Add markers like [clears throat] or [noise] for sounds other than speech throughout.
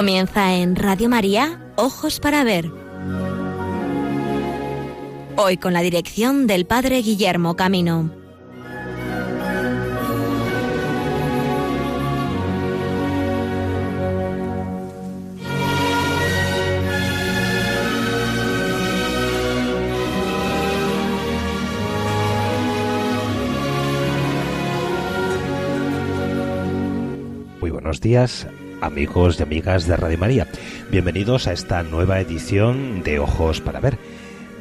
Comienza en Radio María, Ojos para Ver. Hoy con la dirección del Padre Guillermo Camino. Buenos días, amigos y amigas de Radio María. Bienvenidos a esta nueva edición de Ojos para Ver.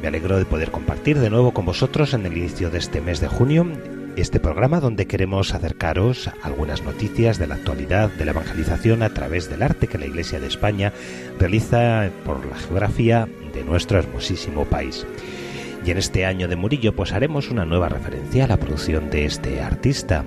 Me alegro de poder compartir de nuevo con vosotros en el inicio de este mes de junio este programa donde queremos acercaros algunas noticias de la actualidad de la evangelización a través del arte que la Iglesia de España realiza por la geografía de nuestro hermosísimo país. Y en este año de Murillo pues haremos una nueva referencia a la producción de este artista,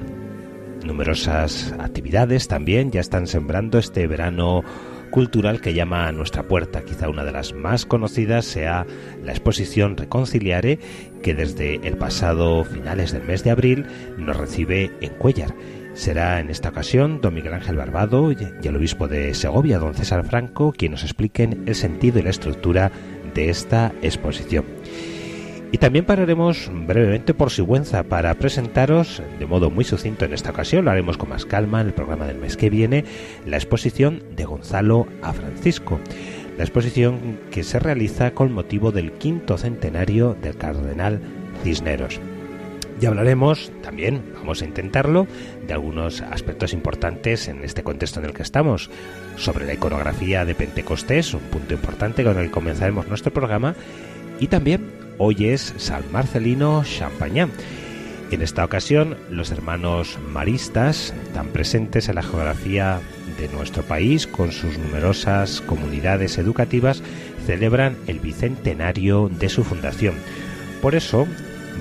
Numerosas actividades también ya están sembrando este verano cultural que llama a nuestra puerta. Quizá una de las más conocidas sea la exposición Reconciliare, que desde el pasado finales del mes de abril nos recibe en Cuellar. Será en esta ocasión don Miguel Ángel Barbado y el obispo de Segovia, don César Franco, quien nos expliquen el sentido y la estructura de esta exposición. Y también pararemos brevemente por Sigüenza para presentaros, de modo muy sucinto en esta ocasión, lo haremos con más calma en el programa del mes que viene, la exposición de Gonzalo a Francisco. La exposición que se realiza con motivo del quinto centenario del cardenal Cisneros. Y hablaremos también, vamos a intentarlo, de algunos aspectos importantes en este contexto en el que estamos, sobre la iconografía de Pentecostés, un punto importante con el que comenzaremos nuestro programa, y también Hoy es San Marcelino Champagnat. En esta ocasión, los hermanos maristas, tan presentes en la geografía de nuestro país con sus numerosas comunidades educativas, celebran el bicentenario de su fundación. Por eso,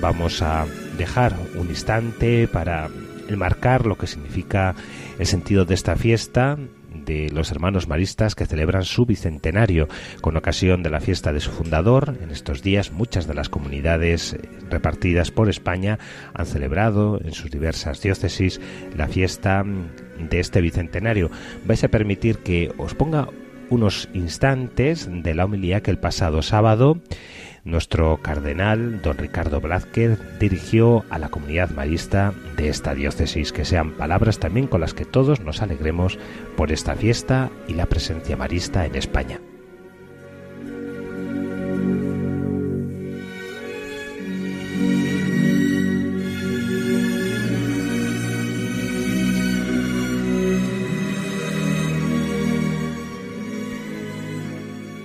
vamos a dejar un instante para enmarcar lo que significa el sentido de esta fiesta de los hermanos maristas que celebran su bicentenario con ocasión de la fiesta de su fundador. En estos días muchas de las comunidades eh, repartidas por España han celebrado en sus diversas diócesis la fiesta mm, de este bicentenario. Vais a permitir que os ponga unos instantes de la homilía que el pasado sábado nuestro cardenal, don Ricardo Blázquez, dirigió a la comunidad marista de esta diócesis, que sean palabras también con las que todos nos alegremos por esta fiesta y la presencia marista en España.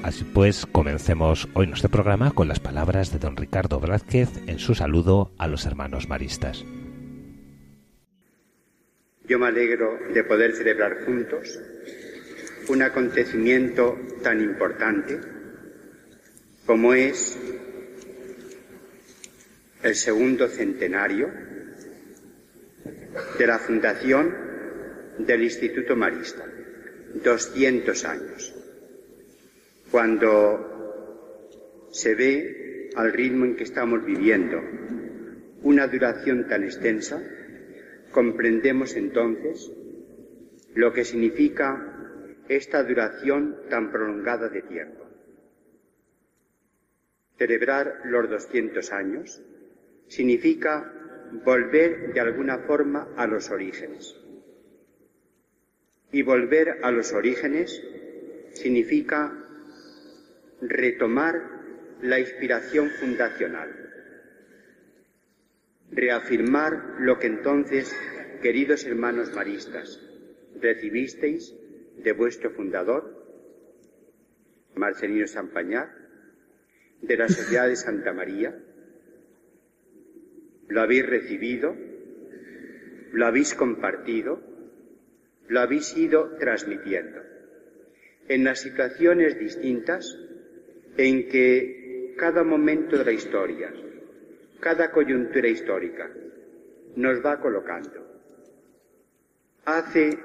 Así pues, comencemos hoy nuestro programa con las palabras de don Ricardo Blázquez en su saludo a los hermanos maristas. Yo me alegro de poder celebrar juntos un acontecimiento tan importante como es el segundo centenario de la fundación del Instituto Marista, 200 años. Cuando se ve al ritmo en que estamos viviendo una duración tan extensa, comprendemos entonces lo que significa esta duración tan prolongada de tiempo. Celebrar los 200 años significa volver de alguna forma a los orígenes. Y volver a los orígenes significa retomar la inspiración fundacional, reafirmar lo que entonces, queridos hermanos maristas, recibisteis de vuestro fundador, Marcelino Sampañar, de la Sociedad de Santa María, lo habéis recibido, lo habéis compartido, lo habéis ido transmitiendo. En las situaciones distintas en que cada momento de la historia, cada coyuntura histórica, nos va colocando. Hace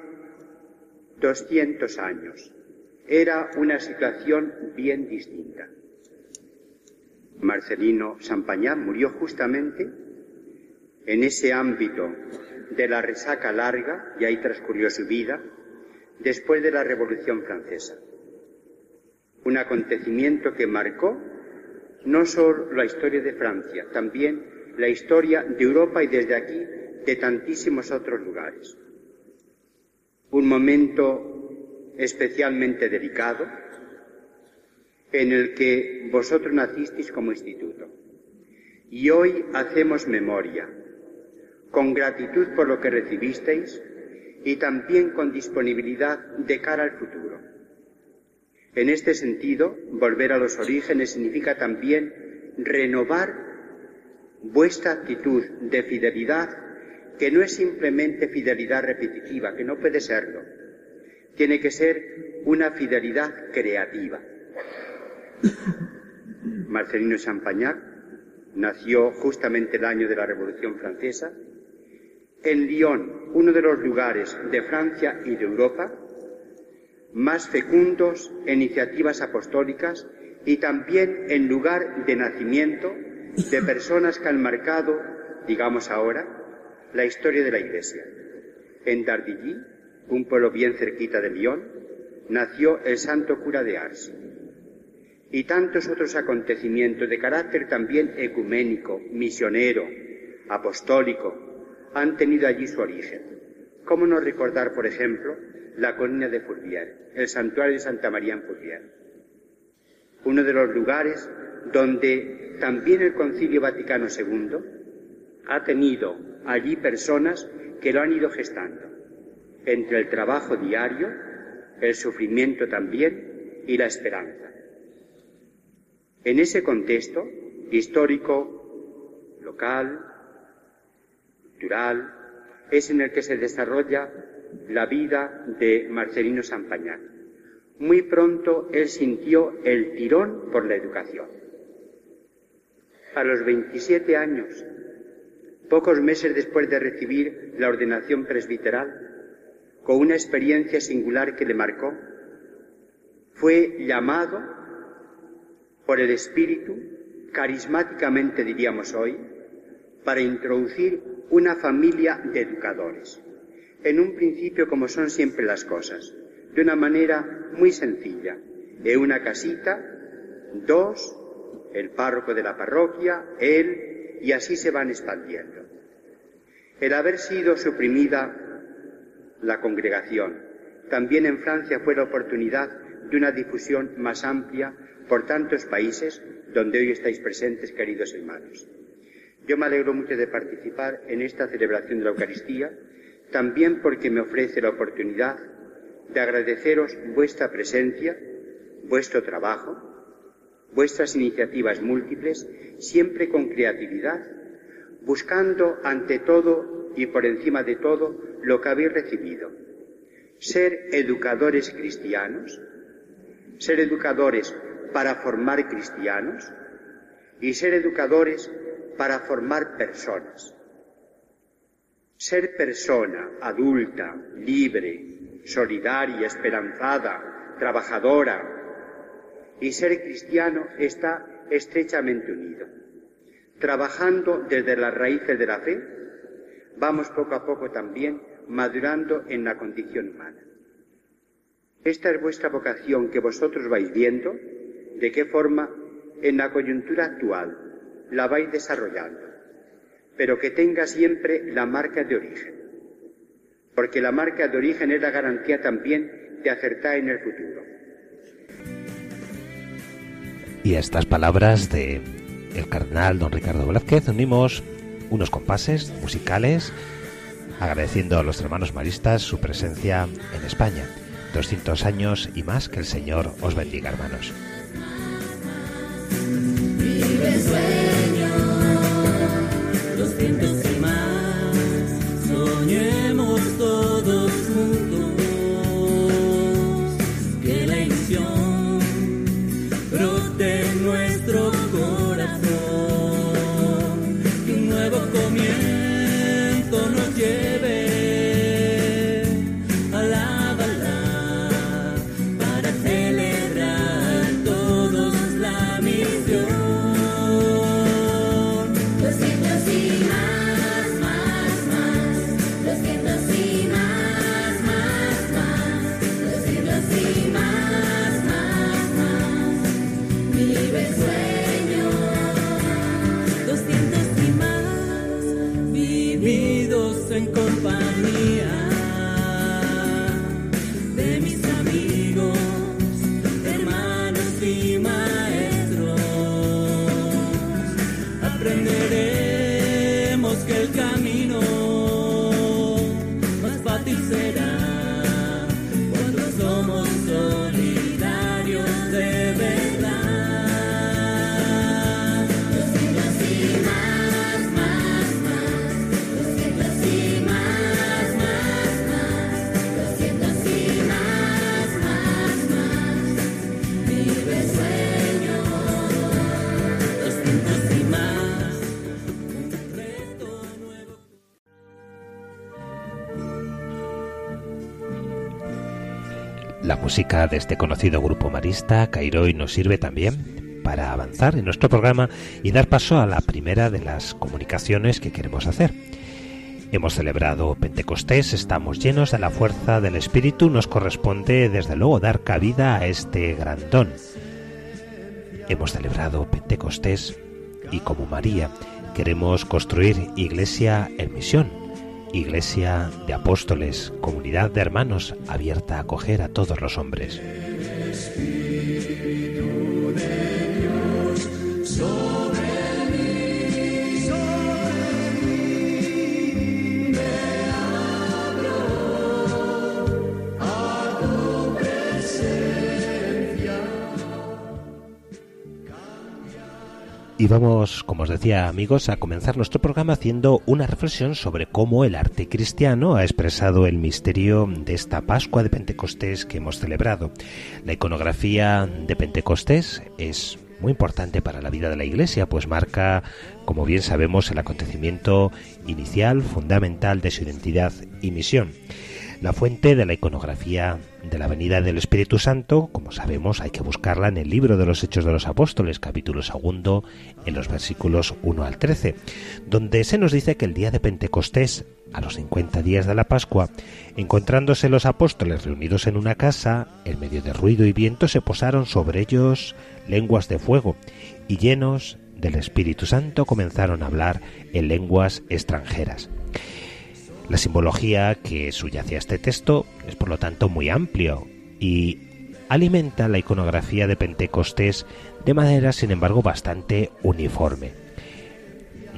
200 años era una situación bien distinta. Marcelino Sampañán murió justamente en ese ámbito de la resaca larga, y ahí transcurrió su vida, después de la Revolución Francesa. Un acontecimiento que marcó no solo la historia de Francia, también la historia de Europa y desde aquí de tantísimos otros lugares. Un momento especialmente delicado en el que vosotros nacisteis como instituto. Y hoy hacemos memoria, con gratitud por lo que recibisteis y también con disponibilidad de cara al futuro. En este sentido, volver a los orígenes significa también renovar vuestra actitud de fidelidad, que no es simplemente fidelidad repetitiva, que no puede serlo. Tiene que ser una fidelidad creativa. [coughs] Marcelino Champagnat nació justamente el año de la Revolución Francesa en Lyon, uno de los lugares de Francia y de Europa más fecundos en iniciativas apostólicas y también en lugar de nacimiento de personas que han marcado, digamos ahora, la historia de la Iglesia. En Dardilly, un pueblo bien cerquita de Lyon, nació el santo cura de Ars. Y tantos otros acontecimientos de carácter también ecuménico, misionero, apostólico, han tenido allí su origen. ¿Cómo no recordar, por ejemplo, la colina de Fourvière, el santuario de Santa María en Fourvière? Uno de los lugares donde también el Concilio Vaticano II ha tenido allí personas que lo han ido gestando, entre el trabajo diario, el sufrimiento también y la esperanza. En ese contexto histórico, local, es en el que se desarrolla la vida de Marcelino Sampañán. Muy pronto él sintió el tirón por la educación. A los 27 años, pocos meses después de recibir la ordenación presbiteral, con una experiencia singular que le marcó, fue llamado por el Espíritu, carismáticamente diríamos hoy, para introducir una familia de educadores. En un principio, como son siempre las cosas, de una manera muy sencilla. De una casita, dos, el párroco de la parroquia, él, y así se van expandiendo. El haber sido suprimida la congregación, también en Francia fue la oportunidad de una difusión más amplia por tantos países donde hoy estáis presentes, queridos hermanos. Yo me alegro mucho de participar en esta celebración de la Eucaristía, también porque me ofrece la oportunidad de agradeceros vuestra presencia, vuestro trabajo, vuestras iniciativas múltiples, siempre con creatividad, buscando ante todo y por encima de todo lo que habéis recibido. Ser educadores cristianos, ser educadores para formar cristianos y ser educadores para formar personas. Ser persona adulta, libre, solidaria, esperanzada, trabajadora y ser cristiano está estrechamente unido. Trabajando desde las raíces de la fe, vamos poco a poco también madurando en la condición humana. Esta es vuestra vocación que vosotros vais viendo, de qué forma en la coyuntura actual la vais desarrollando, pero que tenga siempre la marca de origen, porque la marca de origen es la garantía también de acertar en el futuro. Y a estas palabras de el cardenal don Ricardo Velázquez unimos unos compases musicales agradeciendo a los hermanos maristas su presencia en España. 200 años y más que el Señor os bendiga, hermanos. Música de este conocido grupo marista, Cairoi, nos sirve también para avanzar en nuestro programa y dar paso a la primera de las comunicaciones que queremos hacer. Hemos celebrado Pentecostés, estamos llenos de la fuerza del Espíritu, nos corresponde desde luego dar cabida a este gran don. Hemos celebrado Pentecostés y como María queremos construir iglesia en misión, iglesia de apóstoles, comunidad de hermanos abierta a acoger a todos los hombres. Y vamos, como os decía amigos, a comenzar nuestro programa haciendo una reflexión sobre cómo el arte cristiano ha expresado el misterio de esta Pascua de Pentecostés que hemos celebrado. La iconografía de Pentecostés es muy importante para la vida de la Iglesia, pues marca, como bien sabemos, el acontecimiento inicial, fundamental de su identidad y misión. La fuente de la iconografía de la venida del Espíritu Santo, como sabemos, hay que buscarla en el libro de los Hechos de los Apóstoles, capítulo segundo, en los versículos 1 al 13, donde se nos dice que el día de Pentecostés, a los 50 días de la Pascua, encontrándose los apóstoles reunidos en una casa, en medio de ruido y viento se posaron sobre ellos lenguas de fuego, y llenos del Espíritu Santo comenzaron a hablar en lenguas extranjeras. La simbología que subyace a este texto es por lo tanto muy amplio y alimenta la iconografía de Pentecostés de manera sin embargo bastante uniforme.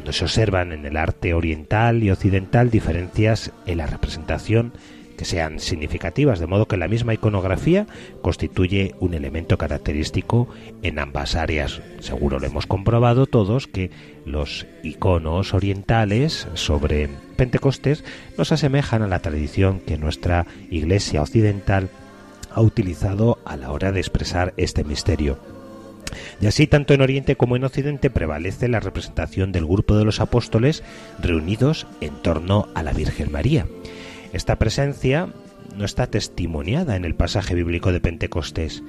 No se observan en el arte oriental y occidental diferencias en la representación que sean significativas, de modo que la misma iconografía constituye un elemento característico en ambas áreas. Seguro lo hemos comprobado todos que los iconos orientales sobre Pentecostés nos asemejan a la tradición que nuestra Iglesia occidental ha utilizado a la hora de expresar este misterio. Y así, tanto en Oriente como en Occidente, prevalece la representación del grupo de los apóstoles reunidos en torno a la Virgen María. Esta presencia no está testimoniada en el pasaje bíblico de Pentecostés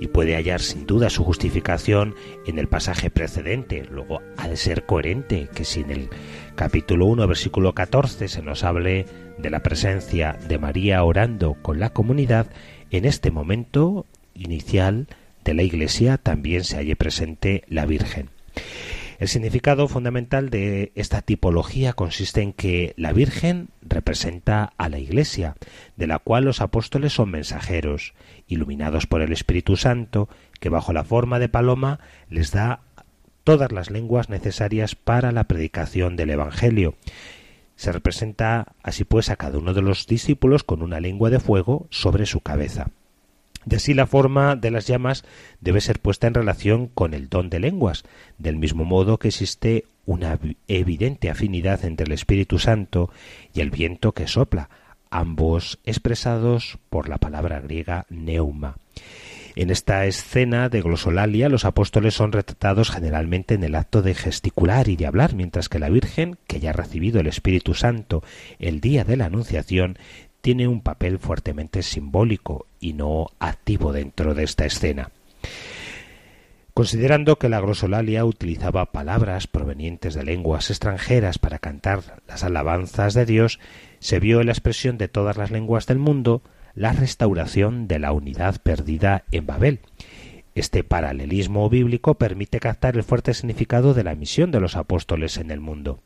y puede hallar sin duda su justificación en el pasaje precedente. Luego ha de ser coherente que si en el capítulo 1, versículo 14 se nos hable de la presencia de María orando con la comunidad, en este momento inicial de la Iglesia también se halle presente la Virgen. El significado fundamental de esta tipología consiste en que la Virgen representa a la Iglesia, de la cual los apóstoles son mensajeros, iluminados por el Espíritu Santo, que bajo la forma de paloma les da todas las lenguas necesarias para la predicación del Evangelio. Se representa así pues a cada uno de los discípulos con una lengua de fuego sobre su cabeza. De así la forma de las llamas debe ser puesta en relación con el don de lenguas, del mismo modo que existe una evidente afinidad entre el Espíritu Santo y el viento que sopla, ambos expresados por la palabra griega neuma. En esta escena de glosolalia los apóstoles son retratados generalmente en el acto de gesticular y de hablar, mientras que la Virgen, que ya ha recibido el Espíritu Santo el día de la Anunciación, tiene un papel fuertemente simbólico y no activo dentro de esta escena. Considerando que la grosolalia utilizaba palabras provenientes de lenguas extranjeras para cantar las alabanzas de Dios, se vio en la expresión de todas las lenguas del mundo la restauración de la unidad perdida en Babel. Este paralelismo bíblico permite captar el fuerte significado de la misión de los apóstoles en el mundo.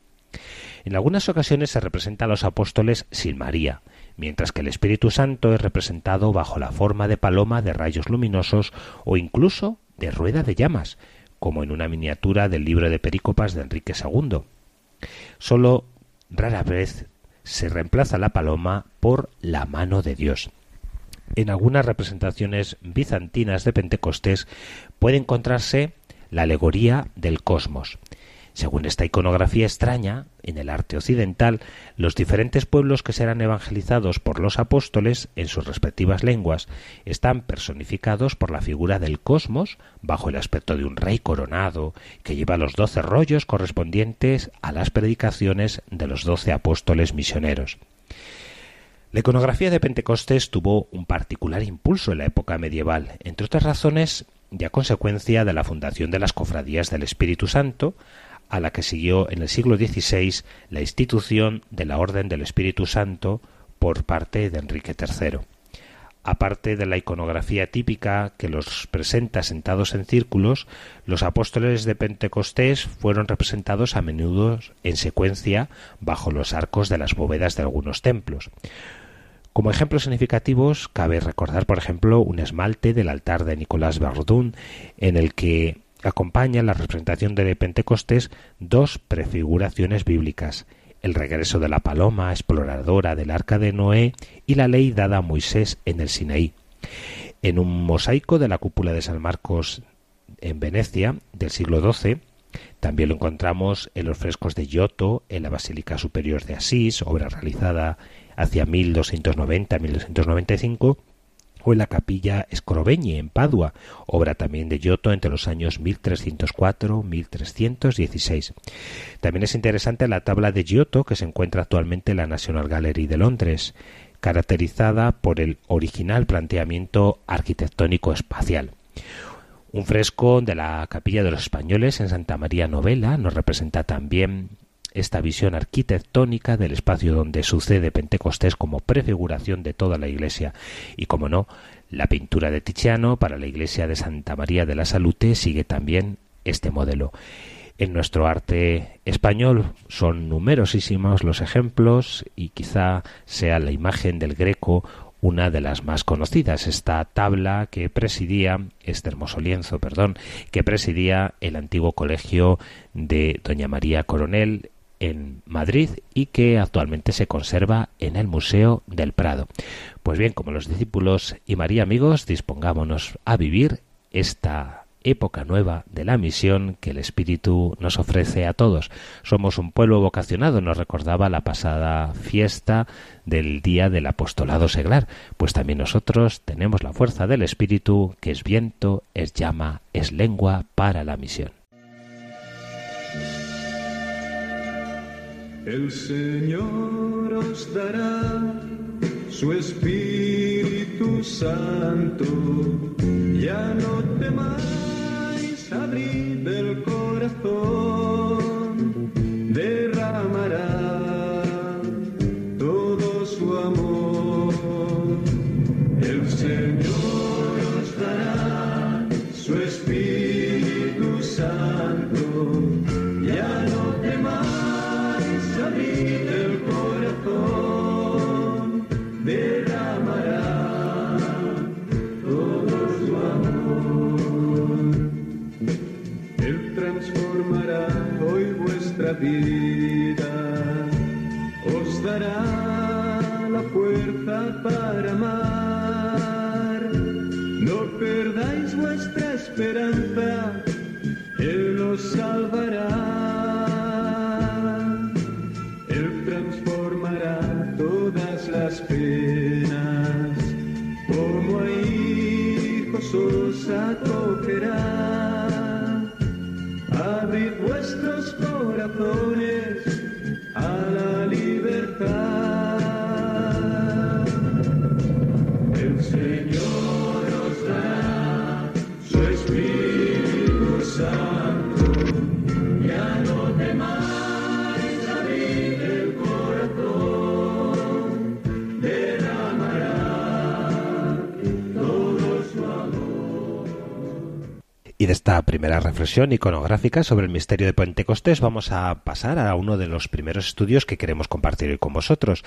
En algunas ocasiones se representa a los apóstoles sin María, mientras que el Espíritu Santo es representado bajo la forma de paloma de rayos luminosos o incluso de rueda de llamas, como en una miniatura del libro de Perícopas de Enrique II. Solo rara vez se reemplaza la paloma por la mano de Dios. En algunas representaciones bizantinas de Pentecostés puede encontrarse la alegoría del cosmos. Según esta iconografía extraña, en el arte occidental, los diferentes pueblos que serán evangelizados por los apóstoles en sus respectivas lenguas están personificados por la figura del cosmos bajo el aspecto de un rey coronado que lleva los doce rollos correspondientes a las predicaciones de los doce apóstoles misioneros. La iconografía de Pentecostés tuvo un particular impulso en la época medieval, entre otras razones ya consecuencia de la fundación de las cofradías del Espíritu Santo, a la que siguió en el siglo XVI la institución de la Orden del Espíritu Santo por parte de Enrique III. Aparte de la iconografía típica que los presenta sentados en círculos, los apóstoles de Pentecostés fueron representados a menudo en secuencia bajo los arcos de las bóvedas de algunos templos. Como ejemplos significativos, cabe recordar, por ejemplo, un esmalte del altar de Nicolás Verdun, en el que acompaña la representación de Pentecostés dos prefiguraciones bíblicas, el regreso de la paloma exploradora del arca de Noé y la ley dada a Moisés en el Sinaí. En un mosaico de la cúpula de San Marcos en Venecia del siglo XII, también lo encontramos en los frescos de Giotto, en la Basílica Superior de Asís, obra realizada hacia 1290-1295, en la capilla Scrovegni en Padua, obra también de Giotto entre los años 1304-1316. También es interesante la tabla de Giotto que se encuentra actualmente en la National Gallery de Londres, caracterizada por el original planteamiento arquitectónico espacial. Un fresco de la Capilla de los Españoles en Santa María Novela nos representa también esta visión arquitectónica del espacio donde sucede Pentecostés como prefiguración de toda la Iglesia y, como no, la pintura de Tiziano para la Iglesia de Santa María de la Salute sigue también este modelo. En nuestro arte español son numerosísimos los ejemplos y quizá sea la imagen del Greco una de las más conocidas, esta tabla que presidía, este hermoso lienzo, perdón, que presidía el antiguo colegio de Doña María Coronel en Madrid y que actualmente se conserva en el Museo del Prado. Pues bien, como los discípulos y María amigos, dispongámonos a vivir esta época nueva de la misión que el Espíritu nos ofrece a todos. Somos un pueblo vocacionado, nos recordaba la pasada fiesta del Día del Apostolado Seglar, pues también nosotros tenemos la fuerza del Espíritu, que es viento, es llama, es lengua para la misión. El Señor os dará su Espíritu Santo. Ya no temáis abrir el corazón, derramará it up. Esta primera reflexión iconográfica sobre el misterio de Pentecostés vamos a pasar a uno de los primeros estudios que queremos compartir hoy con vosotros.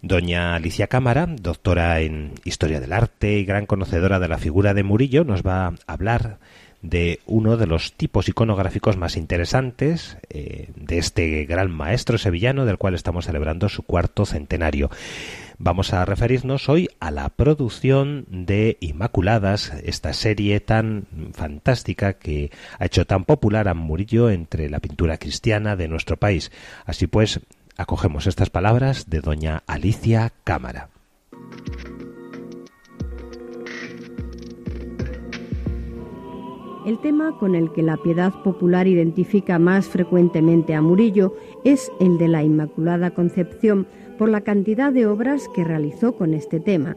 Doña Alicia Cámara, doctora en Historia del Arte y gran conocedora de la figura de Murillo, nos va a hablar de uno de los tipos iconográficos más interesantes eh, de este gran maestro sevillano del cual estamos celebrando su cuarto centenario. Vamos a referirnos hoy a la producción de Inmaculadas, esta serie tan fantástica que ha hecho tan popular a Murillo entre la pintura cristiana de nuestro país. Así pues, acogemos estas palabras de doña Alicia Cámara. El tema con el que la piedad popular identifica más frecuentemente a Murillo es el de la Inmaculada Concepción por la cantidad de obras que realizó con este tema.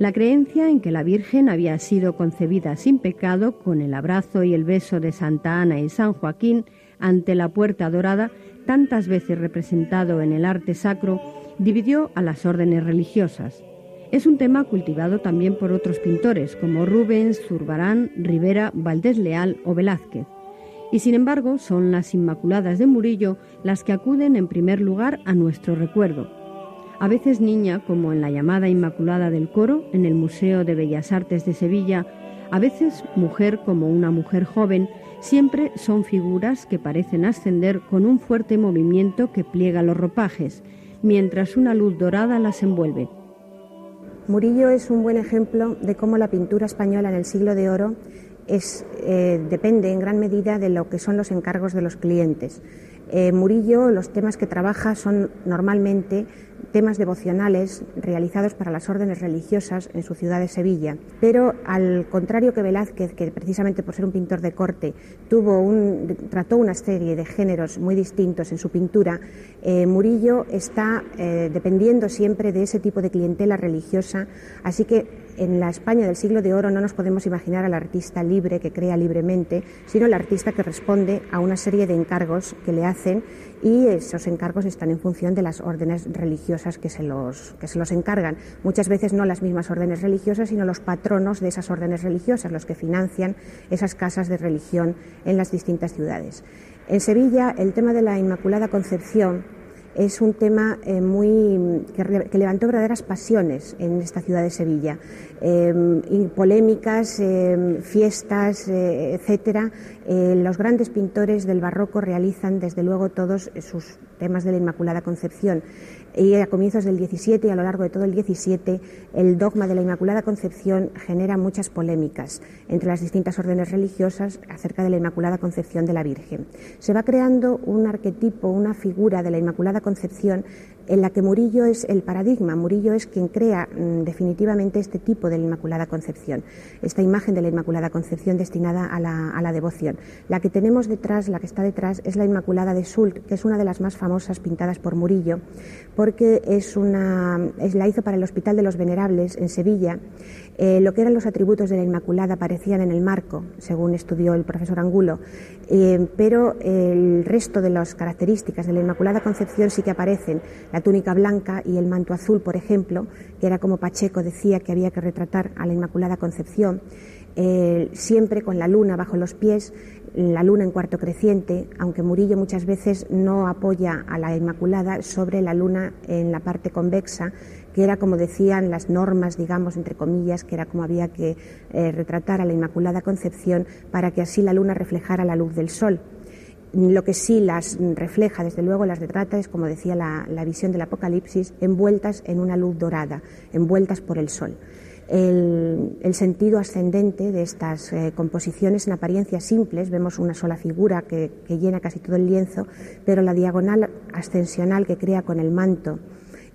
La creencia en que la Virgen había sido concebida sin pecado con el abrazo y el beso de Santa Ana y San Joaquín ante la puerta dorada, tantas veces representado en el arte sacro, dividió a las órdenes religiosas. Es un tema cultivado también por otros pintores como Rubens, Zurbarán, Rivera, Valdés Leal o Velázquez. Y sin embargo, son las Inmaculadas de Murillo las que acuden en primer lugar a nuestro recuerdo. A veces niña, como en la llamada Inmaculada del Coro, en el Museo de Bellas Artes de Sevilla, a veces mujer como una mujer joven, siempre son figuras que parecen ascender con un fuerte movimiento que pliega los ropajes, mientras una luz dorada las envuelve. Murillo es un buen ejemplo de cómo la pintura española en el siglo de oro eh, depende en gran medida de lo que son los encargos de los clientes. Eh, Murillo, los temas que trabaja son normalmente temas devocionales realizados para las órdenes religiosas en su ciudad de Sevilla. Pero al contrario que Velázquez, que precisamente por ser un pintor de corte tuvo trató una serie de géneros muy distintos en su pintura, eh, Murillo está eh, dependiendo siempre de ese tipo de clientela religiosa, así que en la España del siglo de oro no nos podemos imaginar al artista libre que crea libremente, sino el artista que responde a una serie de encargos que le hacen y esos encargos están en función de las órdenes religiosas que se los, que se los encargan. Muchas veces no las mismas órdenes religiosas, sino los patronos de esas órdenes religiosas, los que financian esas casas de religión en las distintas ciudades. En Sevilla, el tema de la Inmaculada Concepción es un tema eh, muy que, levantó verdaderas pasiones en esta ciudad de Sevilla. Em, polémicas, em, fiestas, eh, etcétera. Eh, los grandes pintores del barroco realizan desde luego todos sus temas de la Inmaculada Concepción y a comienzos del 17 y a lo largo de todo el 17 el dogma de la Inmaculada Concepción genera muchas polémicas entre las distintas órdenes religiosas acerca de la Inmaculada Concepción de la Virgen. Se va creando un arquetipo, una figura de la Inmaculada Concepción en la que Murillo es el paradigma. Murillo es quien crea mm, definitivamente este tipo de la Inmaculada Concepción, esta imagen de la Inmaculada Concepción destinada a la, devoción. La que tenemos detrás, la que está detrás, es la Inmaculada de Sult, que es una de las más famosas pintadas por Murillo, porque es la hizo para el Hospital de los Venerables en Sevilla. Eh, lo que eran los atributos de la Inmaculada aparecían en el marco, según estudió el profesor Angulo, eh, pero el resto de las características de la Inmaculada Concepción sí que aparecen la túnica blanca y el manto azul, por ejemplo, que era como Pacheco decía que había que retratar a la Inmaculada Concepción, eh, siempre con la luna bajo los pies, la luna en cuarto creciente, aunque Murillo muchas veces no apoya a la Inmaculada sobre la luna en la parte convexa, que era como decían las normas, digamos, entre comillas, que era como había que eh, retratar a la Inmaculada Concepción para que así la luna reflejara la luz del sol. Lo que sí las refleja, desde luego, las retrata es, como decía la, visión del Apocalipsis, envueltas en una luz dorada, envueltas por el sol. El, sentido ascendente de estas eh, composiciones en apariencia simples, vemos una sola figura que, llena casi todo el lienzo, pero la diagonal ascensional que crea con el manto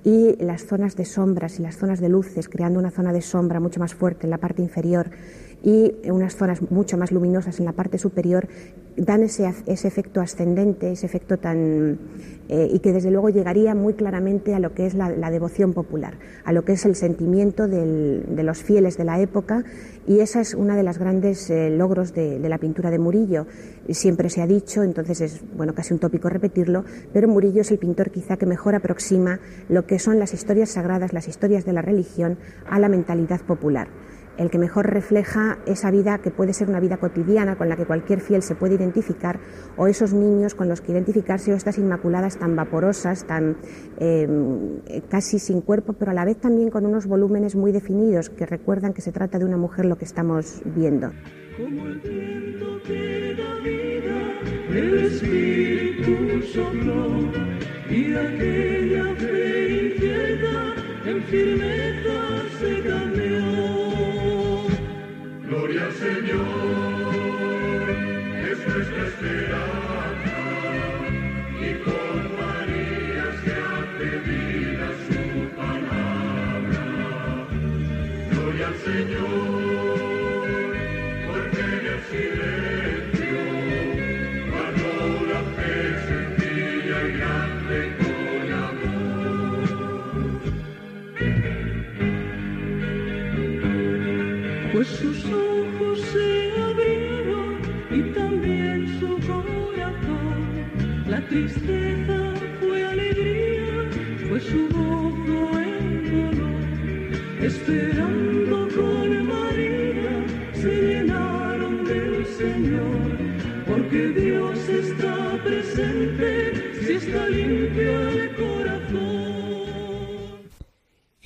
y las zonas de sombras y las zonas de luces, creando una zona de sombra mucho más fuerte en la parte inferior y unas zonas mucho más luminosas en la parte superior dan ese, ese efecto ascendente, ese efecto tan... Eh, y que desde luego llegaría muy claramente a lo que es la, devoción popular, a lo que es el sentimiento de los fieles de la época y esa es una de las grandes eh, logros de, de, la pintura de Murillo. Siempre se ha dicho, entonces es bueno casi un tópico repetirlo, pero Murillo es el pintor quizá que mejor aproxima lo que son las historias sagradas, las historias de la religión a la mentalidad popular el que mejor refleja esa vida que puede ser una vida cotidiana con la que cualquier fiel se puede identificar, o esos niños con los que identificarse, o estas inmaculadas tan vaporosas, tan eh, casi sin cuerpo, pero a la vez también con unos volúmenes muy definidos que recuerdan que se trata de una mujer lo que estamos viendo. Como el da vida, el espíritu sopló, y aquella fe en Señor,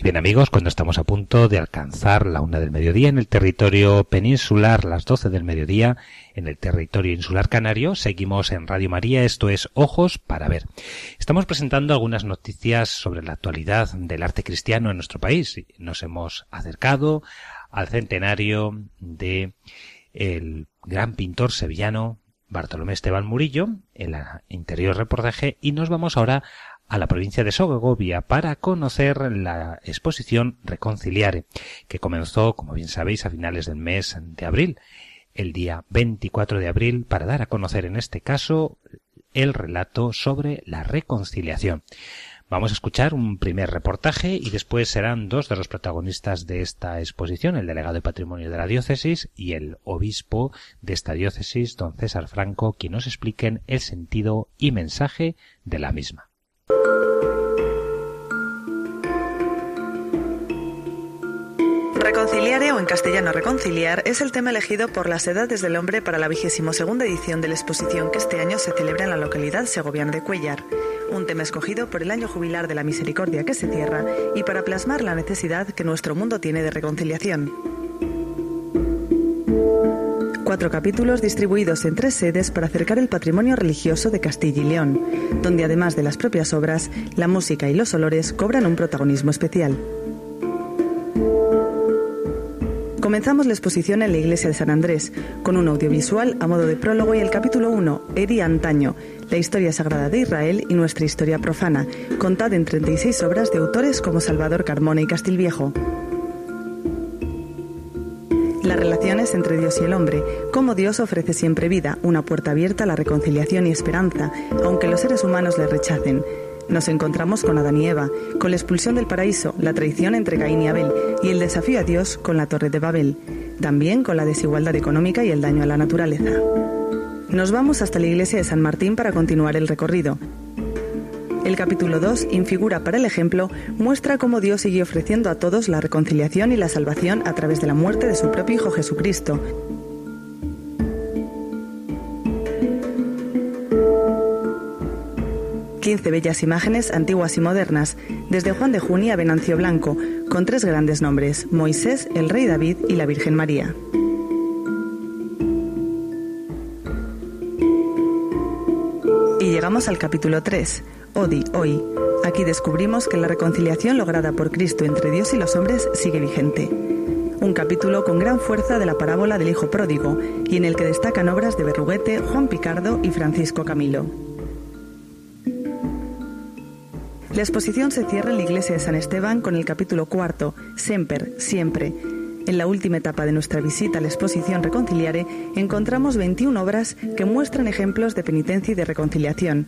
bien amigos, cuando estamos a punto de alcanzar la una del mediodía en el territorio peninsular, las doce del mediodía en el territorio insular canario, seguimos en Radio María, esto es Ojos para ver. Estamos presentando algunas noticias sobre la actualidad del arte cristiano en nuestro país. Nos hemos acercado al centenario de el gran pintor sevillano Bartolomé Esteban Murillo, el interior reportaje, y nos vamos ahora a la provincia de Segovia para conocer la exposición Reconciliare, que comenzó, como bien sabéis, a finales del mes de abril, el día 24 de abril, para dar a conocer en este caso el relato sobre la reconciliación. Vamos a escuchar un primer reportaje y después serán dos de los protagonistas de esta exposición, el delegado de patrimonio de la diócesis y el obispo de esta diócesis, don César Franco, quien nos expliquen el sentido y mensaje de la misma. Reconciliare o en castellano reconciliar es el tema elegido por las Edades del Hombre para la vigésimo segunda edición de la exposición que este año se celebra en la localidad segoviana de Cuellar. Un tema escogido por el año jubilar de la misericordia que se cierra y para plasmar la necesidad que nuestro mundo tiene de reconciliación. Cuatro capítulos distribuidos en tres sedes para acercar el patrimonio religioso de Castilla y León, donde además de las propias obras, la música y los olores cobran un protagonismo especial. Comenzamos la exposición en la iglesia de San Andrés, con un audiovisual a modo de prólogo y el capítulo 1, Eri Antaño, la historia sagrada de Israel y nuestra historia profana, contada en 36 obras de autores como Salvador Carmona y Castilviejo. Las relaciones entre Dios y el hombre, cómo Dios ofrece siempre vida, una puerta abierta a la reconciliación y esperanza, aunque los seres humanos le rechacen, nos encontramos con Adán y Eva, con la expulsión del paraíso, la traición entre Caín y Abel y el desafío a Dios con la Torre de Babel, también con la desigualdad económica y el daño a la naturaleza. Nos vamos hasta la iglesia de San Martín para continuar el recorrido. El capítulo 2, Infigura para el ejemplo, muestra cómo Dios sigue ofreciendo a todos la reconciliación y la salvación a través de la muerte de su propio Hijo Jesucristo, 15 bellas imágenes antiguas y modernas, desde Juan de Junia a Venancio Blanco, con tres grandes nombres, Moisés, el rey David y la Virgen María. Y llegamos al capítulo 3, Odi, hoy. Aquí descubrimos que la reconciliación lograda por Cristo entre Dios y los hombres sigue vigente. Un capítulo con gran fuerza de la parábola del Hijo Pródigo y en el que destacan obras de Berruguete, Juan Picardo y Francisco Camilo. La exposición se cierra en la iglesia de San Esteban con el capítulo cuarto, Semper, siempre. En la última etapa de nuestra visita a la exposición Reconciliare encontramos 21 obras que muestran ejemplos de penitencia y de reconciliación.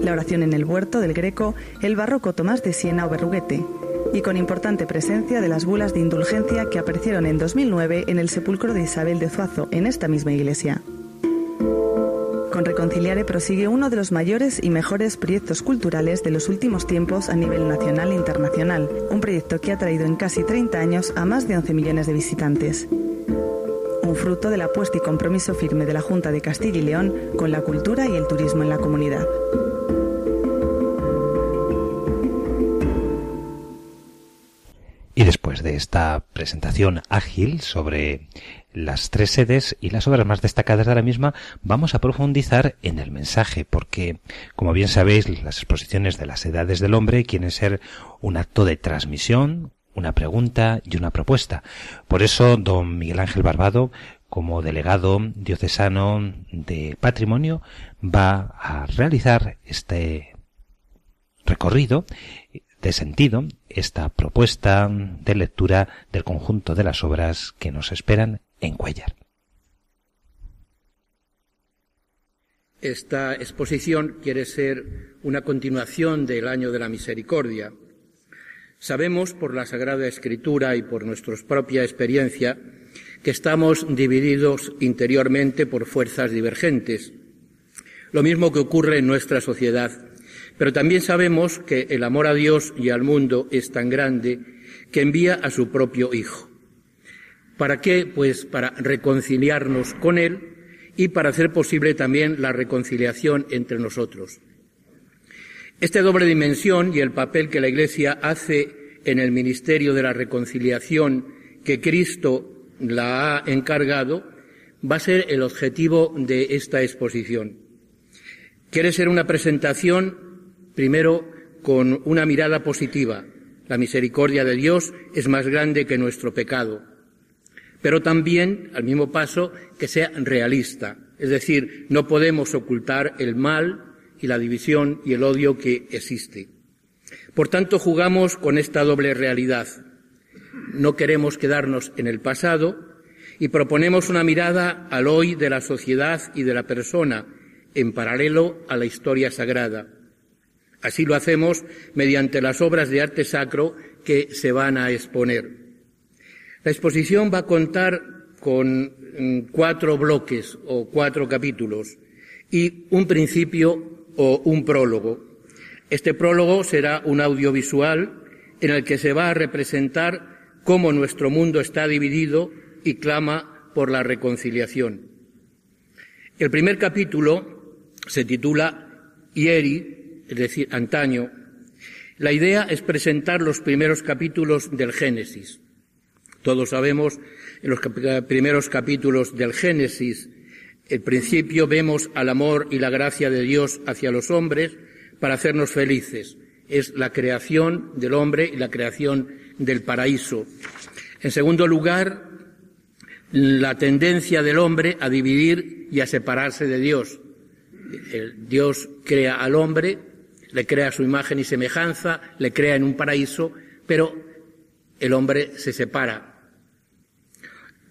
La oración en el huerto del Greco, el barroco Tomás de Siena o Berruguete, y con importante presencia de las bulas de indulgencia que aparecieron en 2009 en el sepulcro de Isabel de Zuazo, en esta misma iglesia. Con Reconciliare prosigue uno de los mayores y mejores proyectos culturales de los últimos tiempos a nivel nacional e internacional, un proyecto que ha traído en casi 30 años a más de 11 millones de visitantes. Un fruto de la apuesta y compromiso firme de la Junta de Castilla y León con la cultura y el turismo en la comunidad. De esta presentación ágil sobre las tres sedes y las obras más destacadas de la misma, vamos a profundizar en el mensaje, porque, como bien sabéis, las exposiciones de las edades del hombre quieren ser un acto de transmisión, una pregunta y una propuesta. Por eso, don Miguel Ángel Barbado, como delegado diocesano de patrimonio, va a realizar este recorrido de sentido esta propuesta de lectura del conjunto de las obras que nos esperan en Cuellar. Esta exposición quiere ser una continuación del Año de la Misericordia. Sabemos por la Sagrada Escritura y por nuestra propia experiencia que estamos divididos interiormente por fuerzas divergentes. Lo mismo que ocurre en nuestra sociedad. Pero también sabemos que el amor a Dios y al mundo es tan grande que envía a su propio Hijo. ¿Para qué? Pues para reconciliarnos con Él y para hacer posible también la reconciliación entre nosotros. Esta doble dimensión y el papel que la Iglesia hace en el ministerio de la reconciliación que Cristo la ha encargado va a ser el objetivo de esta exposición. Quiere ser una presentación, primero, con una mirada positiva. La misericordia de Dios es más grande que nuestro pecado. Pero también, al mismo paso, que sea realista. Es decir, no podemos ocultar el mal y la división y el odio que existe. Por tanto, jugamos con esta doble realidad. No queremos quedarnos en el pasado y proponemos una mirada al hoy de la sociedad y de la persona en paralelo a la historia sagrada. Así lo hacemos mediante las obras de arte sacro que se van a exponer. La exposición va a contar con mm, cuatro bloques o cuatro capítulos y un principio o un prólogo. Este prólogo será un audiovisual en el que se va a representar cómo nuestro mundo está dividido y clama por la reconciliación. El primer capítulo se titula Ieri, es decir, antaño. La idea es presentar los primeros capítulos del Génesis. Todos sabemos en los primeros capítulos del Génesis el principio vemos al amor y la gracia de Dios hacia los hombres para hacernos felices. Es la creación del hombre y la creación del paraíso. En segundo lugar, la tendencia del hombre a dividir y a separarse de Dios. Dios crea al hombre, le crea su imagen y semejanza, le crea en un paraíso, pero el hombre se separa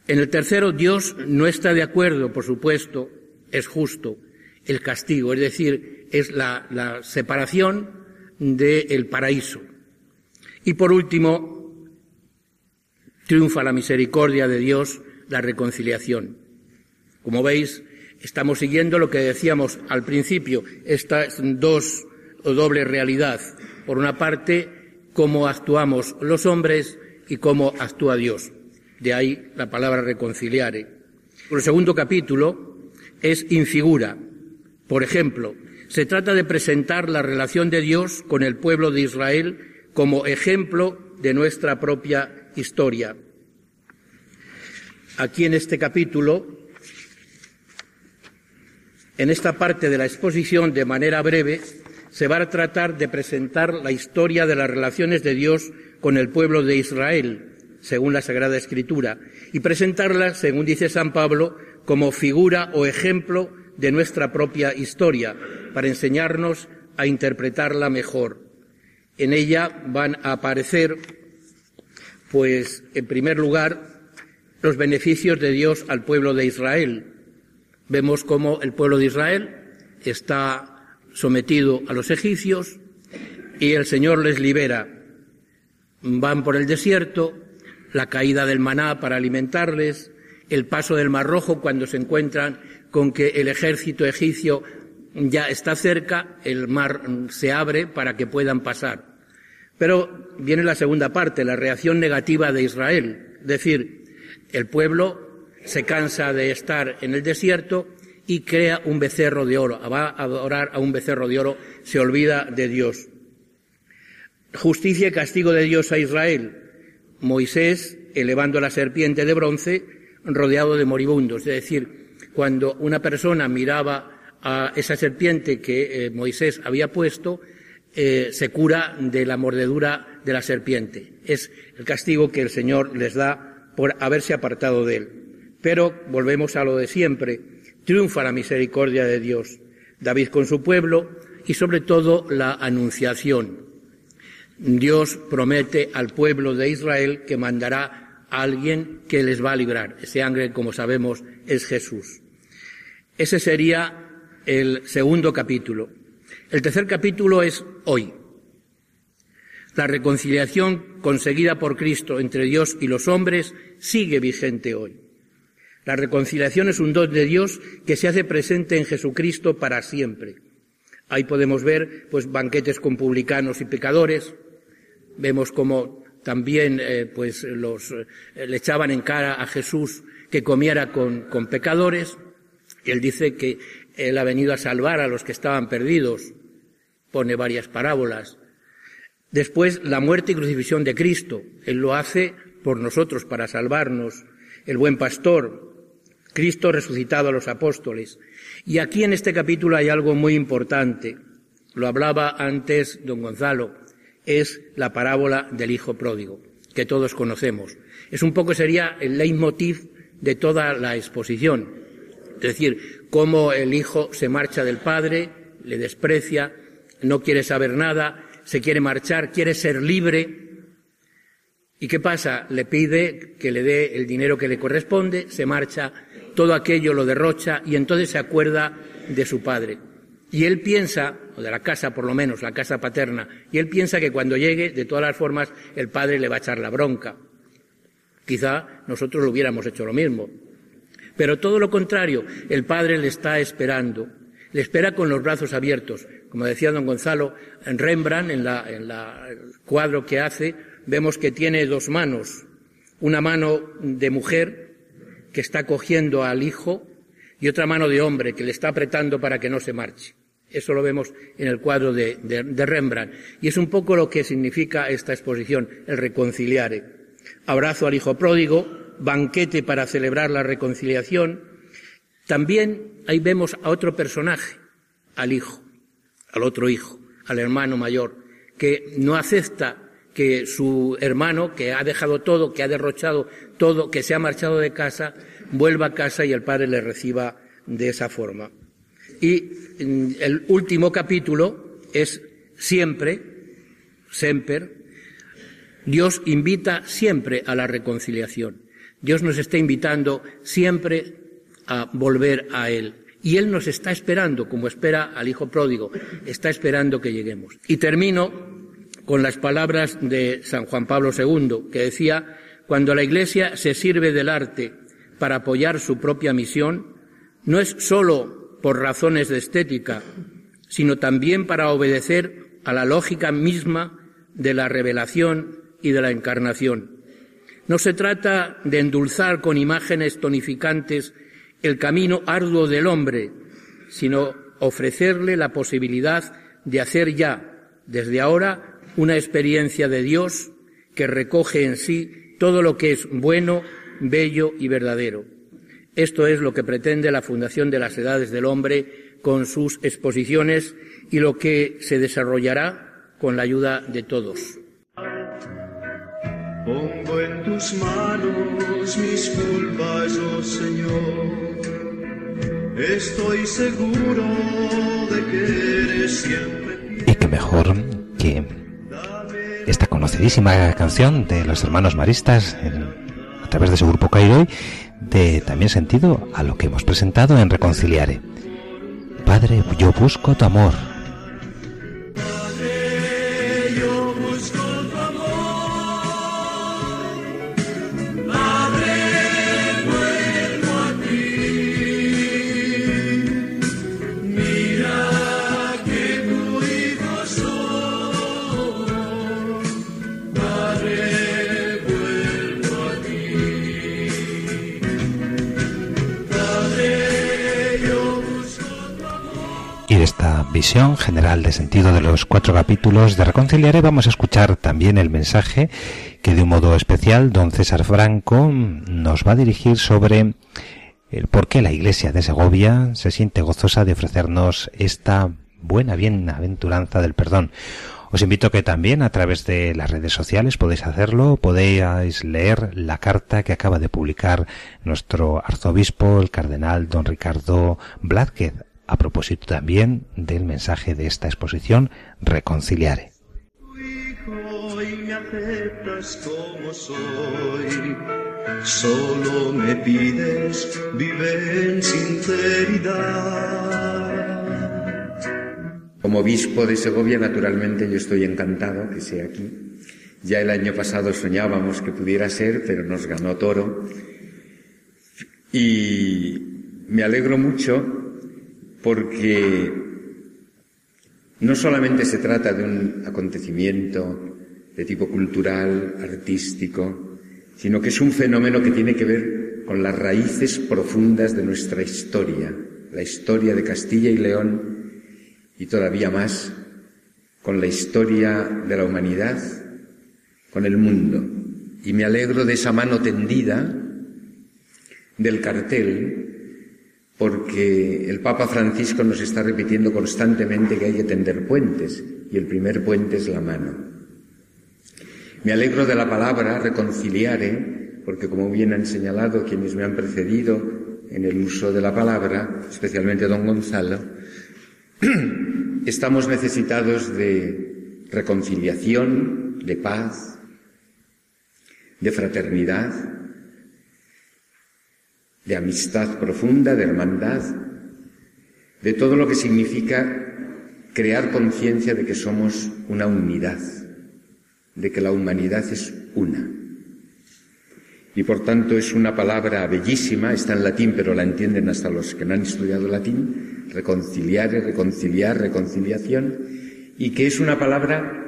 en el tercero, Dios no está de acuerdo, por supuesto, es justo el castigo, es decir, es la, separación del paraíso. Y por último, triunfa la misericordia de Dios, la reconciliación. Como veis, estamos siguiendo lo que decíamos al principio, estas dos doble realidad. Por una parte, cómo actuamos los hombres y cómo actúa Dios. De ahí la palabra reconciliare. El segundo capítulo es infigura. Por ejemplo, se trata de presentar la relación de Dios con el pueblo de Israel como ejemplo de nuestra propia historia. Aquí en este capítulo, en esta parte de la exposición, de manera breve, se va a tratar de presentar la historia de las relaciones de Dios con el pueblo de Israel, según la Sagrada Escritura, y presentarla, según dice San Pablo, como figura o ejemplo de nuestra propia historia, para enseñarnos a interpretarla mejor. En ella van a aparecer, pues, en primer lugar, los beneficios de Dios al pueblo de Israel. Vemos cómo el pueblo de Israel está sometido a los egipcios y el Señor les libera. Van por el desierto, la caída del maná para alimentarles, el paso del Mar Rojo cuando se encuentran con que el ejército egipcio ya está cerca, el mar se abre para que puedan pasar. Pero viene la segunda parte, la reacción negativa de Israel. Es decir, el pueblo se cansa de estar en el desierto y crea un becerro de oro. Va a adorar a un becerro de oro, se olvida de Dios. Justicia y castigo de Dios a Israel. Moisés elevando la serpiente de bronce rodeado de moribundos. Es decir, cuando una persona miraba a esa serpiente que eh, Moisés había puesto, eh, se cura de la mordedura de la serpiente. Es el castigo que el Señor les da por haberse apartado de él. Pero volvemos a lo de siempre. Triunfa la misericordia de Dios. David con su pueblo y sobre todo la anunciación. Dios promete al pueblo de Israel que mandará a alguien que les va a librar. Ese ángel, como sabemos, es Jesús. Ese sería el segundo capítulo. El tercer capítulo es hoy. La reconciliación conseguida por Cristo entre Dios y los hombres sigue vigente hoy. La reconciliación es un don de Dios que se hace presente en Jesucristo para siempre. Ahí podemos ver pues banquetes con publicanos y pecadores. Vemos como también eh, pues los eh, le echaban en cara a Jesús que comiera con, con pecadores. Él dice que él ha venido a salvar a los que estaban perdidos. Pone varias parábolas. Después, la muerte y crucifixión de Cristo. Él lo hace por nosotros para salvarnos. El buen pastor, Cristo resucitado a los apóstoles. Y aquí en este capítulo hay algo muy importante. Lo hablaba antes don Gonzalo. Es la parábola del Hijo Pródigo, que todos conocemos. Es un poco sería el leitmotiv de toda la exposición. Es decir, cómo el Hijo se marcha del Padre, le desprecia, no quiere saber nada, se quiere marchar, quiere ser libre. ¿Y qué pasa? Le pide que le dé el dinero que le corresponde, se marcha, todo aquello lo derrocha y entonces se acuerda de su padre. Y él piensa, o de la casa por lo menos, la casa paterna, y él piensa que cuando llegue, de todas las formas, el padre le va a echar la bronca. Quizá nosotros lo hubiéramos hecho lo mismo. Pero todo lo contrario, el padre le está esperando, le espera con los brazos abiertos. Como decía don Gonzalo, en Rembrandt, en, la, en la, el cuadro que hace, vemos que tiene dos manos. Una mano de mujer que está cogiendo al hijo y otra mano de hombre que le está apretando para que no se marche. Eso lo vemos en el cuadro de, Rembrandt. Y es un poco lo que significa esta exposición, el reconciliare. Abrazo al hijo pródigo, banquete para celebrar la reconciliación. También ahí vemos a otro personaje, al hijo, al otro hijo, al hermano mayor, que no acepta que su hermano, que ha dejado todo, que ha derrochado todo, que se ha marchado de casa, vuelva a casa y el padre le reciba de esa forma. Y mm, el último capítulo es siempre, semper, Dios invita siempre a la reconciliación. Dios nos está invitando siempre a volver a Él. Y Él nos está esperando, como espera al Hijo pródigo, está esperando que lleguemos. Y termino con las palabras de San Juan Pablo II, que decía, cuando la Iglesia se sirve del arte para apoyar su propia misión, no es sólo por razones de estética, sino también para obedecer a la lógica misma de la revelación y de la encarnación. No se trata de endulzar con imágenes tonificantes el camino arduo del hombre, sino ofrecerle la posibilidad de hacer ya, desde ahora, una experiencia de Dios que recoge en sí todo lo que es bueno, bello y verdadero. Esto es lo que pretende la Fundación de las Edades del Hombre con sus exposiciones y lo que se desarrollará con la ayuda de todos. Pongo en tus manos mis culpas, oh Señor. Estoy seguro de que eres siempre Y que mejor que esta conocidísima canción de los hermanos maristas a través de su grupo Cairo de también sentido a lo que hemos presentado en Reconciliare. Padre, yo busco tu amor. General de sentido de los cuatro capítulos de Reconciliare vamos a escuchar también el mensaje que de un modo especial don César Franco nos va a dirigir sobre el por qué la Iglesia de Segovia se siente gozosa de ofrecernos esta buena bienaventuranza del perdón. Os invito que también a través de las redes sociales podéis hacerlo, podéis leer la carta que acaba de publicar nuestro arzobispo, el cardenal don Ricardo Blázquez, a propósito también del mensaje de esta exposición Reconciliare. tu hijo y me aceptas como soy. Solo me pides, vive en sinceridad. Como obispo de Segovia, naturalmente yo estoy encantado que sea aquí. Ya el año pasado soñábamos que pudiera ser, pero nos ganó toro. Y me alegro mucho porque no solamente se trata de un acontecimiento de tipo cultural, artístico, sino que es un fenómeno que tiene que ver con las raíces profundas de nuestra historia, la historia de Castilla y León y todavía más con la historia de la humanidad, con el mundo. Y me alegro de esa mano tendida del cartel porque el Papa Francisco nos está repitiendo constantemente que hay que tender puentes y el primer puente es la mano. Me alegro de la palabra reconciliare, porque como bien han señalado quienes me han precedido en el uso de la palabra, especialmente don Gonzalo, [clears throat] Estamos necesitados de reconciliación, de paz, de fraternidad, de amistad profunda, de hermandad, de todo lo que significa crear conciencia de que somos una unidad, de que la humanidad es una. Y por tanto es una palabra bellísima, está en latín, pero la entienden hasta los que no han estudiado latín, reconciliar, reconciliar, reconciliación, y que es una palabra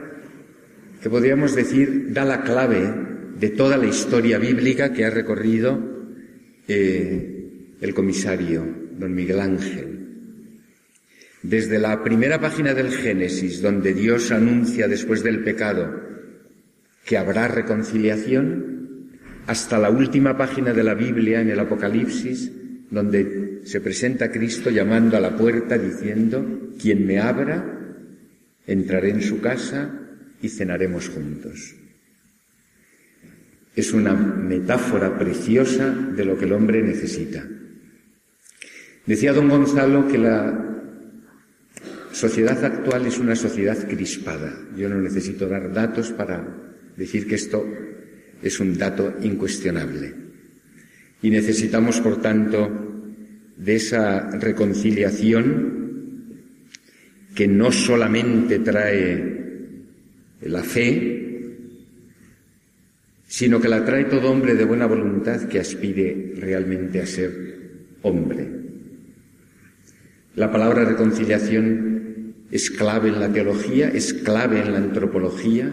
que podríamos decir da la clave de toda la historia bíblica que ha recorrido eh, el comisario, don Miguel Ángel. Desde la primera página del Génesis, donde Dios anuncia después del pecado que habrá reconciliación, hasta la última página de la Biblia en el Apocalipsis, donde se presenta Cristo llamando a la puerta diciendo, quien me abra, entraré en su casa y cenaremos juntos. Es una metáfora preciosa de lo que el hombre necesita. Decía don Gonzalo que la sociedad actual es una sociedad crispada. Yo no necesito dar datos para decir que esto es un dato incuestionable. Y necesitamos, por tanto, de esa reconciliación que no solamente trae la fe, sino que la trae todo hombre de buena voluntad que aspire realmente a ser hombre. La palabra reconciliación es clave en la teología, es clave en la antropología,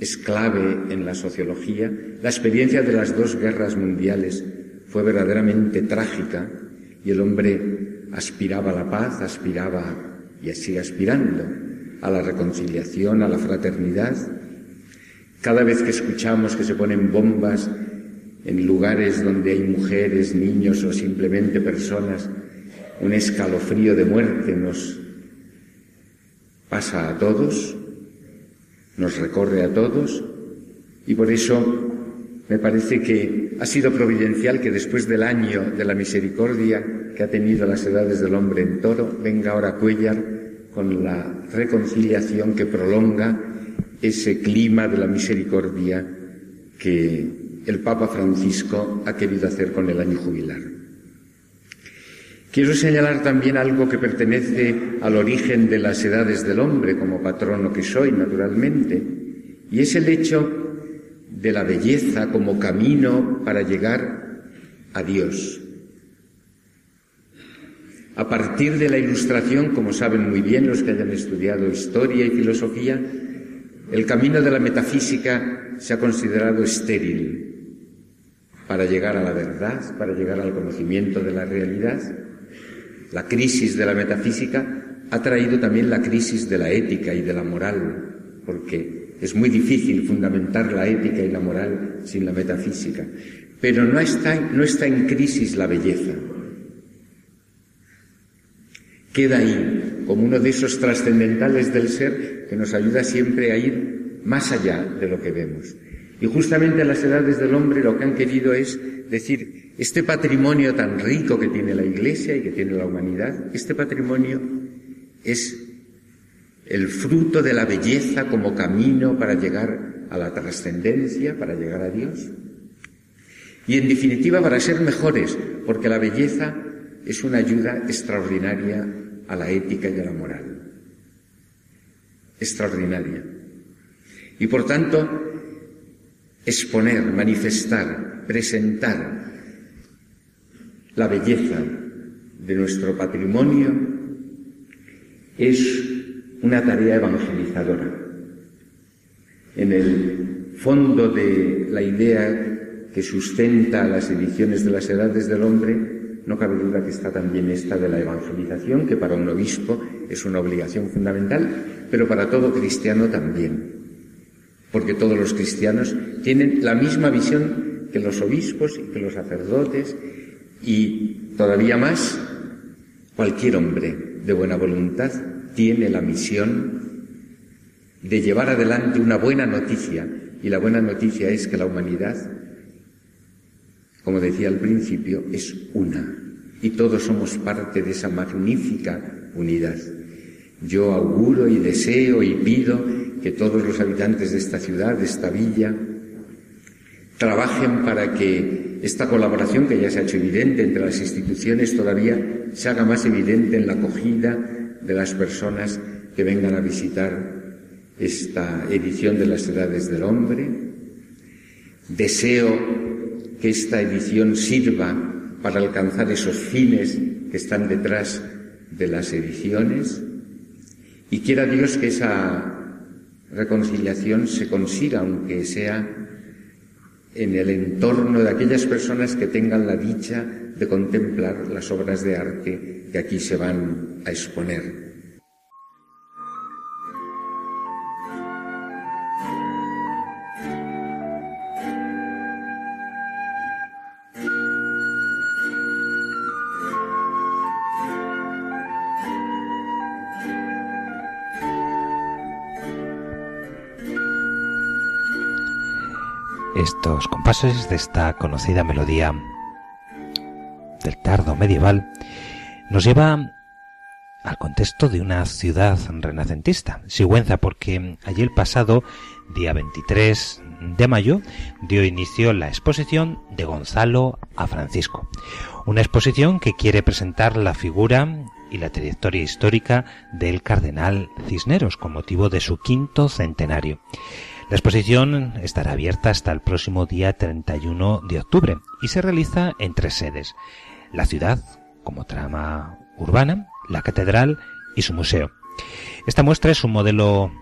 es clave en la sociología. La experiencia de las dos guerras mundiales fue verdaderamente trágica y el hombre aspiraba a la paz, aspiraba y sigue aspirando a la reconciliación, a la fraternidad. Cada vez que escuchamos que se ponen bombas en lugares donde hay mujeres, niños o simplemente personas, un escalofrío de muerte nos pasa a todos, nos recorre a todos y por eso me parece que ha sido providencial que después del año de la misericordia que ha tenido las edades del hombre en toro, venga ahora Cuellar con la reconciliación que prolonga ese clima de la misericordia que el Papa Francisco ha querido hacer con el año jubilar. Quiero señalar también algo que pertenece al origen de las edades del hombre, como patrono que soy, naturalmente, y es el hecho de la belleza como camino para llegar a Dios. A partir de la ilustración, como saben muy bien los que hayan estudiado historia y filosofía, el camino de la metafísica se ha considerado estéril para llegar a la verdad, para llegar al conocimiento de la realidad. La crisis de la metafísica ha traído también la crisis de la ética y de la moral, porque es muy difícil fundamentar la ética y la moral sin la metafísica. Pero no está, no está en crisis la belleza. Queda ahí como uno de esos trascendentales del ser que nos ayuda siempre a ir más allá de lo que vemos. Y justamente a las edades del hombre lo que han querido es decir, este patrimonio tan rico que tiene la Iglesia y que tiene la humanidad, este patrimonio es el fruto de la belleza como camino para llegar a la trascendencia, para llegar a Dios. Y en definitiva para ser mejores, porque la belleza es una ayuda extraordinaria a la ética y a la moral. Extraordinaria. Y por tanto, exponer, manifestar, presentar la belleza de nuestro patrimonio es una tarea evangelizadora. En el fondo de la idea que sustenta las ediciones de las edades del hombre, no cabe duda que está también esta de la evangelización, que para un obispo es una obligación fundamental, pero para todo cristiano también, porque todos los cristianos tienen la misma visión que los obispos y que los sacerdotes y todavía más, cualquier hombre de buena voluntad tiene la misión de llevar adelante una buena noticia, y la buena noticia es que la humanidad, como decía al principio, es una, y todos somos parte de esa magnífica unidad. Yo auguro y deseo y pido que todos los habitantes de esta ciudad, de esta villa, trabajen para que esta colaboración que ya se ha hecho evidente entre las instituciones todavía se haga más evidente en la acogida de las personas que vengan a visitar esta edición de las edades del hombre. Deseo que esta edición sirva para alcanzar esos fines que están detrás de las ediciones y quiera Dios que esa reconciliación se consiga, aunque sea en el entorno de aquellas personas que tengan la dicha de contemplar las obras de arte que aquí se van a exponer. Estos compases de esta conocida melodía del tardo medieval nos lleva al contexto de una ciudad renacentista, Sigüenza, porque allí el pasado día 23 de mayo dio inicio la exposición de Gonzalo a Francisco, una exposición que quiere presentar la figura y la trayectoria histórica del cardenal Cisneros con motivo de su quinto centenario. La exposición estará abierta hasta el próximo día 31 de octubre y se realiza en tres sedes. La ciudad, como trama urbana, la catedral y su museo. Esta muestra es un modelo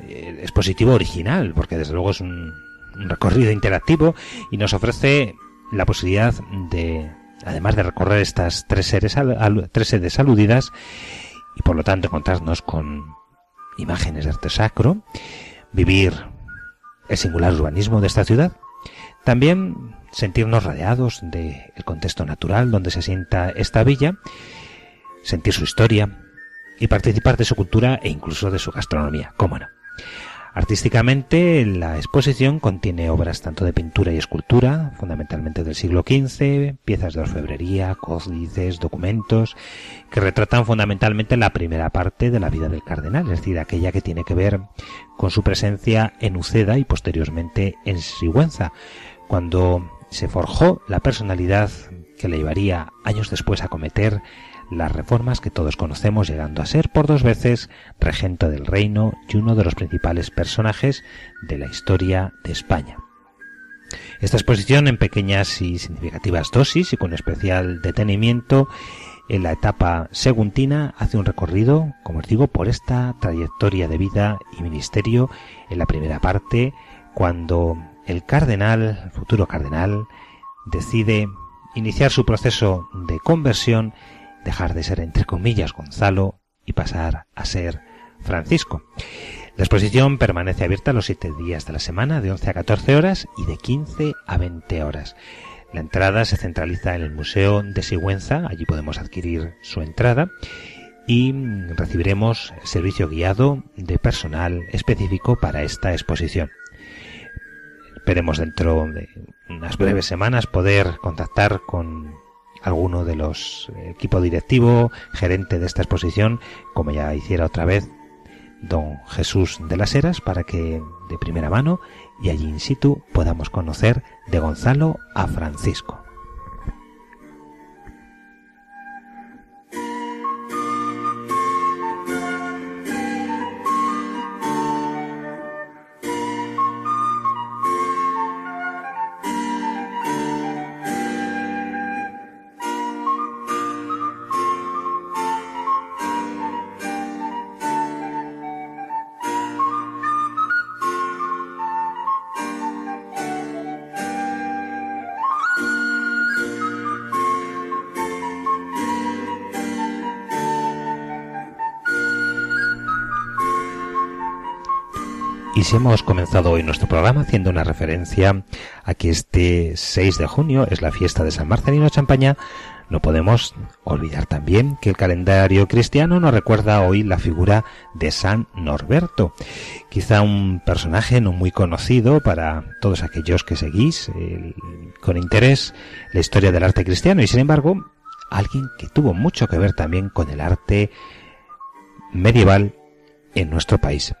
eh, expositivo original, porque desde luego es un, recorrido interactivo y nos ofrece la posibilidad de, además de recorrer estas tres sedes, tres sedes aludidas y por lo tanto encontrarnos con imágenes de arte sacro, vivir el singular urbanismo de esta ciudad. También sentirnos rodeados del contexto natural donde se sienta esta villa, sentir su historia y participar de su cultura e incluso de su gastronomía, cómo no. Artísticamente, la exposición contiene obras tanto de pintura y escultura, fundamentalmente del siglo XV, piezas de orfebrería, códices, documentos, que retratan fundamentalmente la primera parte de la vida del cardenal, es decir, aquella que tiene que ver con su presencia en Uceda y posteriormente en Sigüenza, cuando se forjó la personalidad que le llevaría años después a cometer las reformas que todos conocemos, llegando a ser por dos veces regente del reino y uno de los principales personajes de la historia de España. Esta exposición en pequeñas y significativas dosis y con especial detenimiento en la etapa seguntina hace un recorrido, como os digo, por esta trayectoria de vida y ministerio en la primera parte, cuando el cardenal, futuro cardenal, decide iniciar su proceso de conversión dejar de ser entre comillas Gonzalo y pasar a ser Francisco. La exposición permanece abierta los siete días de la semana, de 11 a 14 horas y de 15 a 20 horas. La entrada se centraliza en el Museo de Sigüenza, allí podemos adquirir su entrada y recibiremos servicio guiado de personal específico para esta exposición. Esperemos dentro de unas breves semanas poder contactar con alguno de los eh, equipo directivo, gerente de esta exposición, como ya hiciera otra vez don Jesús de las Heras, para que de primera mano y allí in situ podamos conocer de Gonzalo a Francisco. Si hemos comenzado hoy nuestro programa haciendo una referencia a que este 6 de junio es la fiesta de San Marcelino Champaña, no podemos olvidar también que el calendario cristiano nos recuerda hoy la figura de San Norberto, quizá un personaje no muy conocido para todos aquellos que seguís con interés la historia del arte cristiano. Y sin embargo alguien que tuvo mucho que ver también con el arte medieval en nuestro país.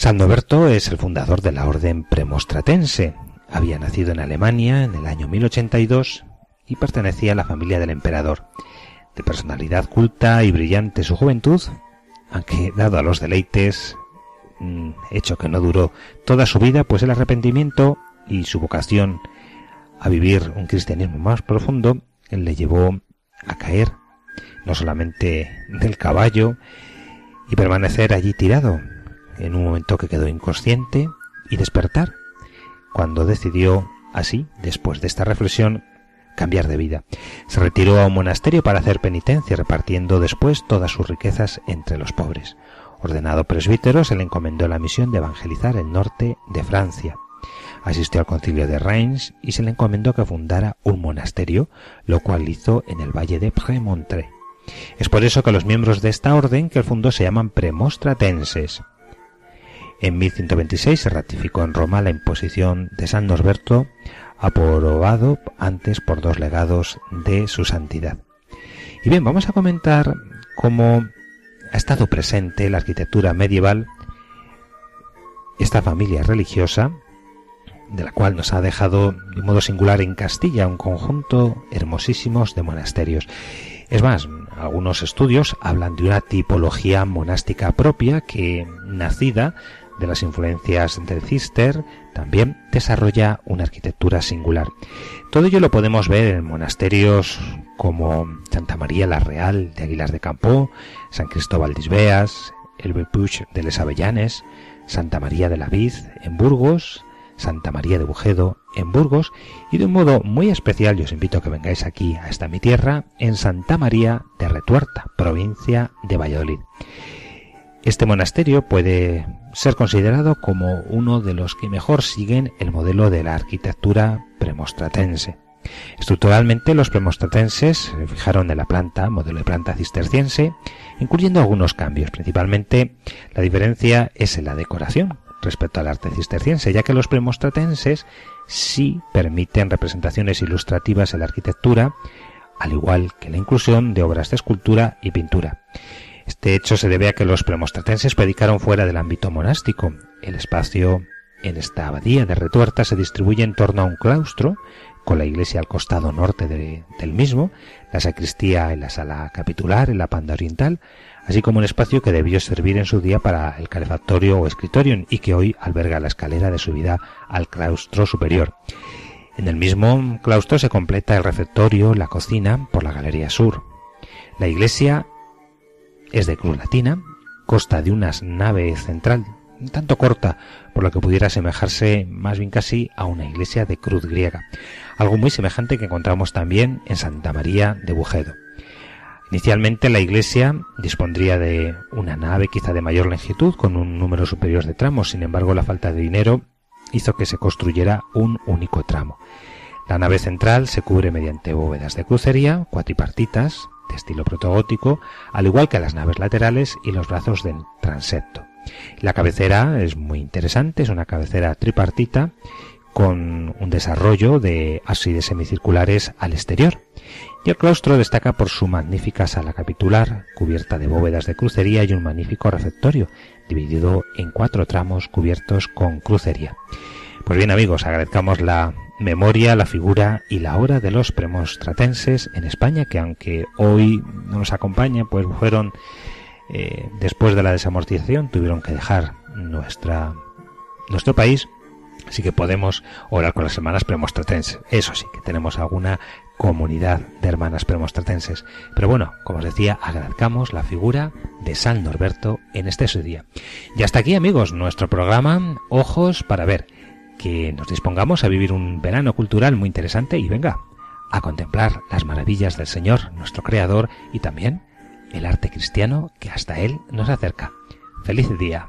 San Noberto es el fundador de la orden premostratense. Había nacido en Alemania en el año 1082 y pertenecía a la familia del emperador. De personalidad culta y brillante su juventud, aunque dado a los deleites, mm, hecho que no duró toda su vida, pues el arrepentimiento y su vocación a vivir un cristianismo más profundo le llevó a caer no solamente del caballo y permanecer allí tirado, en un momento que quedó inconsciente y despertar cuando decidió así, después de esta reflexión, cambiar de vida. Se retiró a un monasterio para hacer penitencia, repartiendo después todas sus riquezas entre los pobres. Ordenado presbítero, se le encomendó la misión de evangelizar el norte de Francia. Asistió al concilio de Reims y se le encomendó que fundara un monasterio, lo cual hizo en el valle de Prémontré. Es por eso que los miembros de esta orden que él fundó se llaman premostratenses. En 1126 se ratificó en Roma la imposición de San Norberto, aprobado antes por dos legados de su santidad. Y bien, vamos a comentar cómo ha estado presente la arquitectura medieval, esta familia religiosa, de la cual nos ha dejado de modo singular en Castilla un conjunto hermosísimos de monasterios. Es más, algunos estudios hablan de una tipología monástica propia que, nacida de las influencias del Cister, también desarrolla una arquitectura singular. Todo ello lo podemos ver en monasterios como Santa María la Real de Aguilar de Campo, San Cristóbal de Isbeas, el Bepuch de Les Avellanes, Santa María de la Vid en Burgos, Santa María de Bujedo en Burgos y de un modo muy especial yo os invito a que vengáis aquí a esta mi tierra en Santa María de Retuerta, provincia de Valladolid. Este monasterio puede ser considerado como uno de los que mejor siguen el modelo de la arquitectura premostratense. Estructuralmente los premostratenses se fijaron en la planta, modelo de planta cisterciense, incluyendo algunos cambios. Principalmente la diferencia es en la decoración respecto al arte cisterciense, ya que los premostratenses sí permiten representaciones ilustrativas en la arquitectura, al igual que la inclusión de obras de escultura y pintura. Este hecho se debe a que los premostratenses predicaron fuera del ámbito monástico. El espacio en esta abadía de Retuerta se distribuye en torno a un claustro, con la iglesia al costado norte del mismo, la sacristía en la sala capitular, en la panda oriental, así como un espacio que debió servir en su día para el calefactorio o escritorio y que hoy alberga la escalera de subida al claustro superior. En el mismo claustro se completa el refectorio, la cocina, por la galería sur. La iglesia es de cruz latina, consta de una nave central tanto corta, por lo que pudiera asemejarse más bien casi a una iglesia de cruz griega, algo muy semejante que encontramos también en Santa María de Bujedo. Inicialmente la iglesia dispondría de una nave quizá de mayor longitud con un número superior de tramos, sin embargo la falta de dinero hizo que se construyera un único tramo. La nave central se cubre mediante bóvedas de crucería, cuatripartitas, de estilo protogótico, al igual que las naves laterales y los brazos del transepto. La cabecera es muy interesante, es una cabecera tripartita con un desarrollo de ábsides semicirculares al exterior. Y el claustro destaca por su magnífica sala capitular, cubierta de bóvedas de crucería y un magnífico refectorio, dividido en cuatro tramos cubiertos con crucería. Pues bien amigos, agradezcamos la memoria, la figura y la hora de los premostratenses en España, que aunque hoy no nos acompaña, pues fueron eh, después de la desamortización, tuvieron que dejar nuestra, nuestro país, así que podemos orar con las hermanas premostratenses. Eso sí, que tenemos alguna comunidad de hermanas premostratenses. Pero bueno, como os decía, agradezcamos la figura de San Norberto en este su día. Y hasta aquí, amigos, nuestro programa Ojos para ver que nos dispongamos a vivir un verano cultural muy interesante y venga, a contemplar las maravillas del Señor, nuestro Creador, y también el arte cristiano que hasta Él nos acerca. Feliz día.